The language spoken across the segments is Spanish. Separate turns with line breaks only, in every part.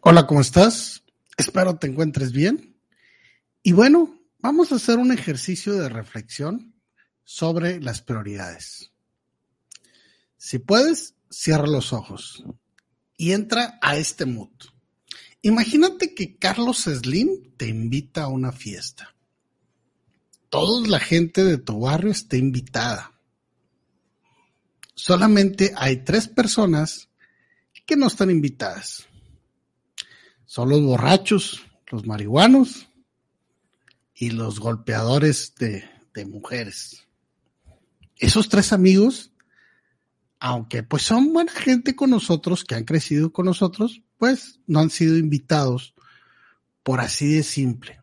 Hola, ¿cómo estás? Espero te encuentres bien. Y bueno, vamos a hacer un ejercicio de reflexión sobre las prioridades. Si puedes, cierra los ojos y entra a este mood. Imagínate que Carlos Slim te invita a una fiesta. Toda la gente de tu barrio está invitada solamente hay tres personas que no están invitadas. Son los borrachos, los marihuanos y los golpeadores de, mujeres. Esos tres amigos, aunque pues son buena gente con nosotros, que han crecido con nosotros, pues no han sido invitados por así de simple,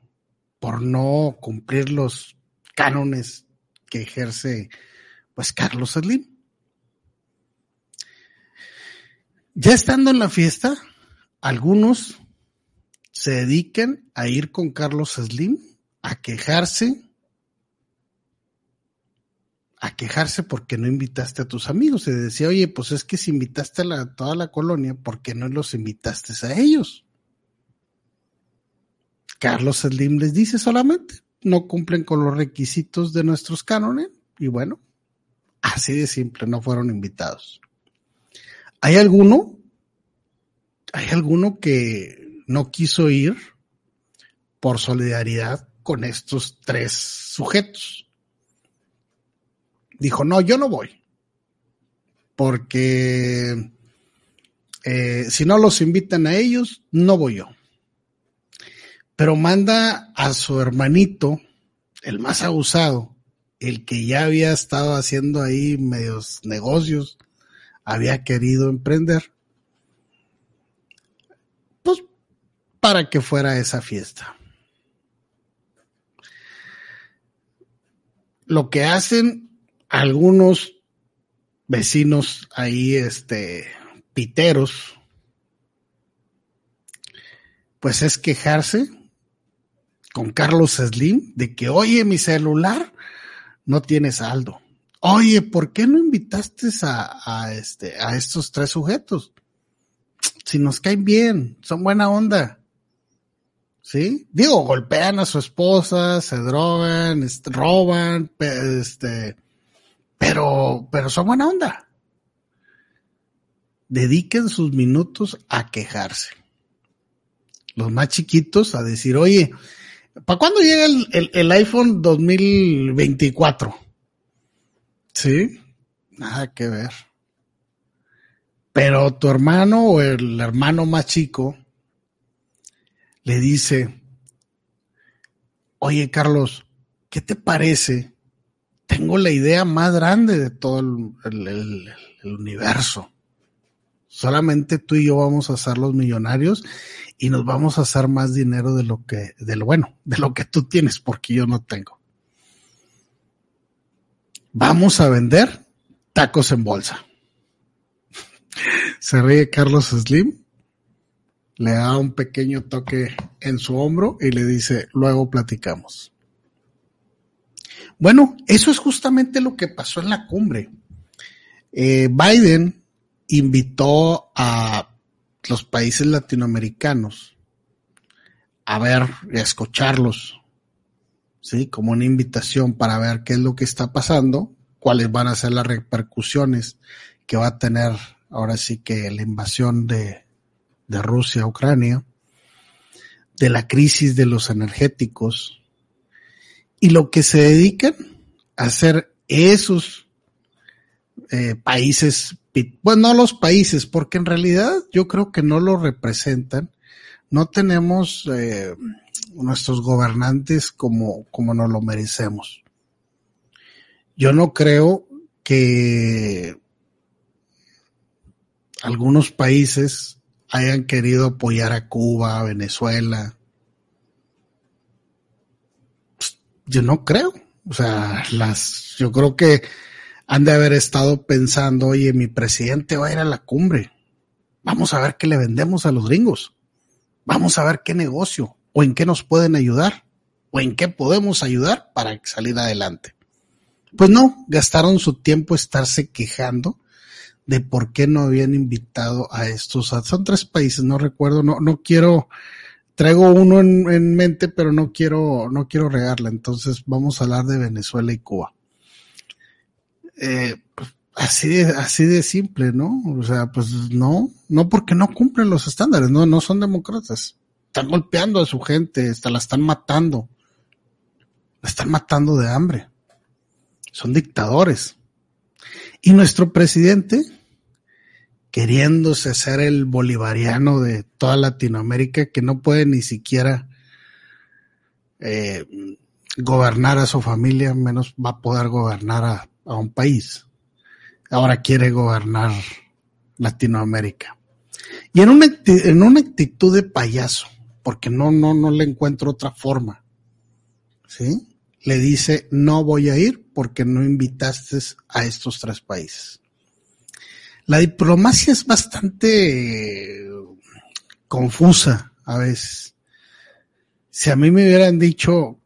por no cumplir los cánones que ejerce pues Carlos Slim. Ya estando en la fiesta, algunos se dedican a ir con Carlos Slim a quejarse, a quejarse porque no invitaste a tus amigos. Se decía, oye, pues es que si invitaste a toda la colonia, ¿por qué no los invitaste a ellos? Carlos Slim les dice solamente, no cumplen con los requisitos de nuestros cánones y bueno, así de simple, no fueron invitados. ¿Hay alguno? ¿Hay alguno que no quiso ir por solidaridad con estos tres sujetos? Dijo, no, yo no voy. Porque eh, si no los invitan a ellos, no voy yo. Pero manda a su hermanito, el más abusado, el que ya había estado haciendo ahí medios negocios, había querido emprender, pues para que fuera esa fiesta. Lo que hacen algunos vecinos ahí, este, piteros, pues es quejarse con Carlos Slim de que, oye, mi celular no tiene saldo. Oye, ¿por qué no invitaste a, este, a estos tres sujetos? Si nos caen bien, son buena onda. ¿Sí? Digo, golpean a su esposa, se drogan, roban, este, pero, pero son buena onda. Dediquen sus minutos a quejarse. Los más chiquitos a decir, oye, ¿para cuándo llega el, el, el iPhone 2024? Sí, nada que ver. Pero tu hermano o el hermano más chico le dice, oye Carlos, ¿qué te parece? Tengo la idea más grande de todo el, universo. Solamente tú y yo vamos a ser los millonarios y nos vamos a hacer más dinero de lo que, de lo bueno, de lo que tú tienes, porque yo no tengo vamos a vender tacos en bolsa. Se ríe Carlos Slim, le da un pequeño toque en su hombro y le dice, luego platicamos. Bueno, eso es justamente lo que pasó en la cumbre. Eh, Biden invitó a los países latinoamericanos a ver y a escucharlos ¿sí? Como una invitación para ver qué es lo que está pasando, cuáles van a ser las repercusiones que va a tener ahora sí que la invasión de, de Rusia a Ucrania, de la crisis de los energéticos y lo que se dedican a hacer esos eh, países, bueno, no los países, porque en realidad yo creo que no lo representan. No tenemos eh, nuestros gobernantes como, como nos lo merecemos. Yo no creo que algunos países hayan querido apoyar a Cuba, a Venezuela. Pues, yo no creo. O sea, las, yo creo que han de haber estado pensando, oye, mi presidente va a ir a la cumbre. Vamos a ver qué le vendemos a los gringos. Vamos a ver qué negocio o en qué nos pueden ayudar o en qué podemos ayudar para salir adelante. Pues no, gastaron su tiempo estarse quejando de por qué no habían invitado a estos. Son tres países, no recuerdo, no, no quiero, traigo uno en, mente, pero no quiero, no quiero regarla. Entonces vamos a hablar de Venezuela y Cuba. Eh, así de, así de simple, ¿no? O sea, pues no, no porque no cumplen los estándares, no, no son demócratas. Están golpeando a su gente, hasta la están matando. La están matando de hambre. Son dictadores. Y nuestro presidente, queriéndose ser el bolivariano de toda Latinoamérica, que no puede ni siquiera eh, gobernar a su familia, menos va a poder gobernar a, a un país. Ahora quiere gobernar Latinoamérica. Y en una, en una actitud de payaso, porque no, no, no le encuentro otra forma. ¿Sí? Le dice, no voy a ir porque no invitaste a estos tres países. La diplomacia es bastante confusa a veces. Si a mí me hubieran dicho,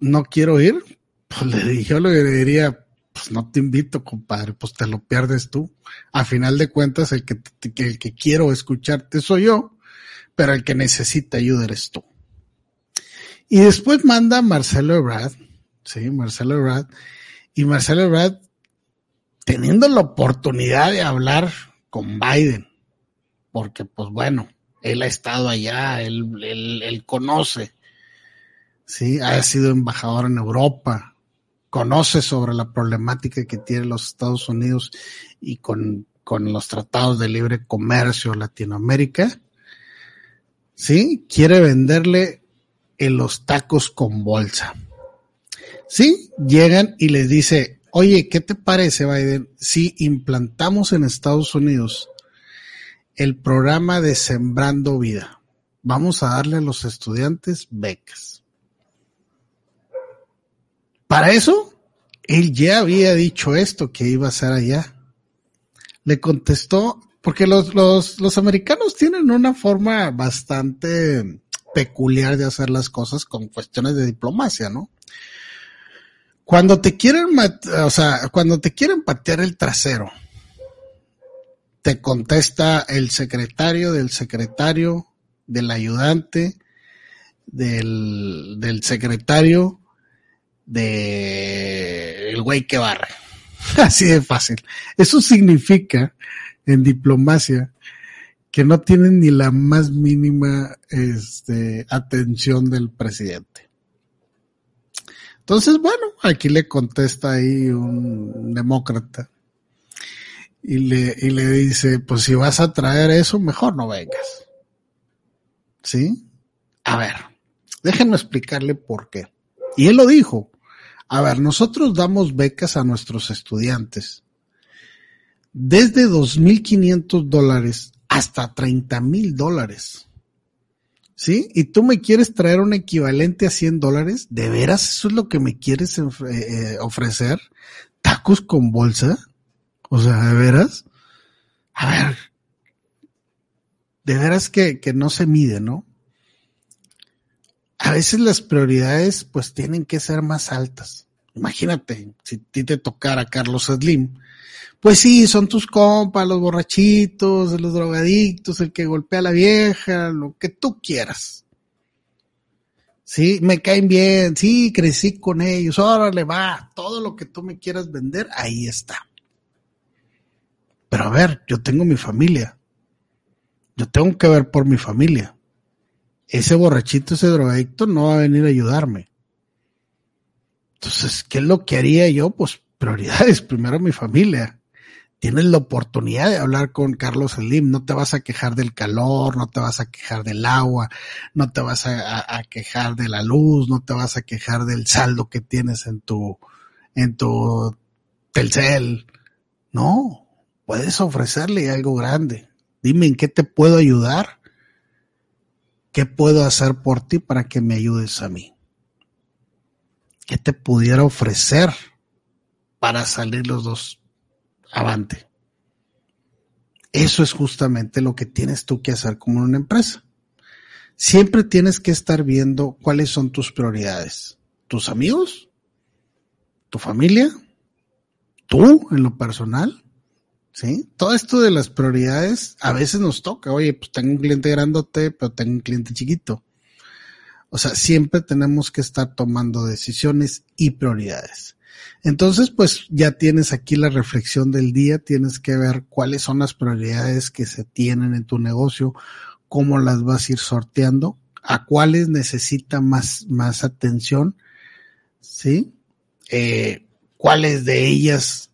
no quiero ir, pues le, yo le diría, pues no te invito, compadre, pues te lo pierdes tú. A final de cuentas, el que, el que quiero escucharte soy yo, pero el que necesita ayuda eres tú. Y después manda Marcelo Ebrard, sí, Marcelo Ebrard, y Marcelo Ebrard teniendo la oportunidad de hablar con Biden, porque pues bueno, él ha estado allá, él, él, él conoce, sí, ha sido embajador en Europa, conoce sobre la problemática que tienen los Estados Unidos y con, con los tratados de libre comercio Latinoamérica, sí, quiere venderle en los tacos con bolsa. Sí, llegan y les dice, Oye, ¿qué te parece, Biden, si implantamos en Estados Unidos el programa de Sembrando Vida? Vamos a darle a los estudiantes becas. Para eso, él ya había dicho esto que iba a hacer allá. Le contestó, porque los, los, los americanos tienen una forma bastante peculiar de hacer las cosas con cuestiones de diplomacia, ¿no? Cuando te quieren, o sea, cuando te quieren patear el trasero, te contesta el secretario del secretario, del ayudante, del, del secretario, de el güey que barre. Así de fácil. Eso significa en diplomacia que no tienen ni la más mínima este, atención del presidente. Entonces, bueno, aquí le contesta ahí un demócrata y le, y le dice, pues si vas a traer eso, mejor no vengas. ¿Sí? A ver, déjenme explicarle por qué. Y él lo dijo. A ver, nosotros damos becas a nuestros estudiantes desde 2.500 dólares hasta 30.000 dólares. ¿Sí? Y tú me quieres traer un equivalente a 100 dólares. ¿De veras eso es lo que me quieres eh, eh, ofrecer? ¿Tacos con bolsa? O sea, ¿de veras? A ver. De veras que, que no se mide, ¿no? A veces las prioridades pues tienen que ser más altas. Imagínate, si a ti te tocara Carlos Slim, pues sí, son tus compas, los borrachitos, los drogadictos, el que golpea a la vieja, lo que tú quieras. Sí, me caen bien, sí, crecí con ellos, órale, va, todo lo que tú me quieras vender, ahí está. Pero a ver, yo tengo mi familia. Yo tengo que ver por mi familia. Ese borrachito, ese drogadicto no va a venir a ayudarme. Entonces, ¿qué es lo que haría yo? Pues prioridades, primero mi familia tienes la oportunidad de hablar con Carlos Slim, no te vas a quejar del calor, no te vas a quejar del agua, no te vas a, quejar de la luz, no te vas a quejar del saldo que tienes en tu, en tu Telcel. No, puedes ofrecerle algo grande. Dime en qué te puedo ayudar. ¿Qué puedo hacer por ti para que me ayudes a mí? ¿Qué te pudiera ofrecer para salir los dos avante? Eso es justamente lo que tienes tú que hacer como una empresa. Siempre tienes que estar viendo cuáles son tus prioridades. ¿Tus amigos? ¿Tu familia? ¿Tú en lo personal? ¿Sí? Todo esto de las prioridades a veces nos toca, oye, pues tengo un cliente grandote, pero tengo un cliente chiquito. O sea, siempre tenemos que estar tomando decisiones y prioridades. Entonces, pues ya tienes aquí la reflexión del día, tienes que ver cuáles son las prioridades que se tienen en tu negocio, cómo las vas a ir sorteando, a cuáles necesita más, más atención, ¿sí? Eh, cuáles de ellas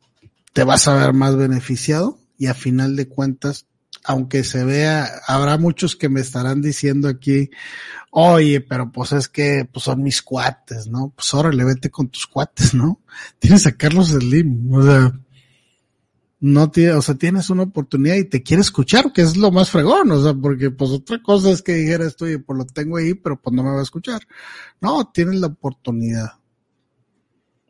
te vas a ver más beneficiado y a final de cuentas, aunque se vea, habrá muchos que me estarán diciendo aquí, oye, pero pues es que pues son mis cuates, ¿no? Pues órale, vete con tus cuates, ¿no? Tienes a Carlos Slim, o sea, no tiene, o sea, tienes una oportunidad y te quiere escuchar, que es lo más fregón, o sea, porque pues otra cosa es que dijera esto, y pues lo tengo ahí, pero pues no me va a escuchar. No, tienes la oportunidad.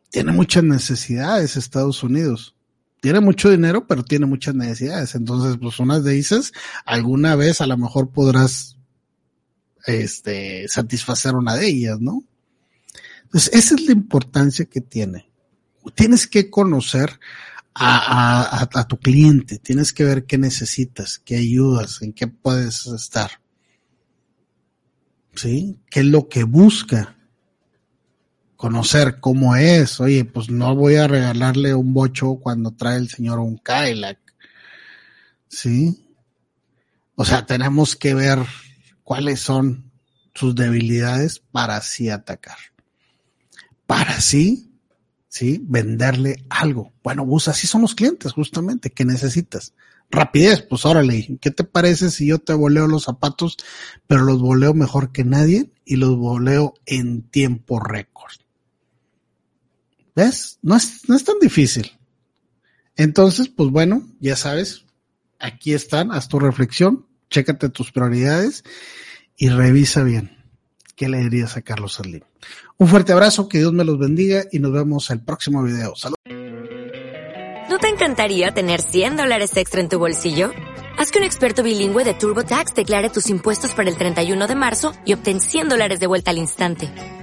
Tiene muchas necesidades Estados Unidos tiene mucho dinero, pero tiene muchas necesidades. Entonces, pues unas de esas, alguna vez a lo mejor podrás este, satisfacer una de ellas, ¿no? Entonces, esa es la importancia que tiene. Tienes que conocer a, a, a, tu cliente, tienes que ver qué necesitas, qué ayudas, en qué puedes estar. ¿Sí? ¿Qué es lo que busca? Conocer cómo es. Oye, pues no voy a regalarle un bocho cuando trae el señor un Cadillac. ¿Sí? O sea, tenemos que ver cuáles son sus debilidades para así atacar. Para así, ¿sí? Venderle algo. Bueno, pues así son los clientes, justamente, que necesitas. Rapidez, pues órale, ¿qué te parece si yo te voleo los zapatos, pero los voleo mejor que nadie y los voleo en tiempo récord? ¿Ves? No es, no es tan difícil. Entonces, pues bueno, ya sabes, aquí están, haz tu reflexión, chécate tus prioridades y revisa bien qué le dirías a Carlos Slim. Un fuerte abrazo, que Dios me los bendiga y nos vemos el próximo video. Salud.
¿No te encantaría tener 100 dólares extra en tu bolsillo? Haz que un experto bilingüe de TurboTax declare tus impuestos para el 31 de marzo y obtén 100 dólares de vuelta al instante.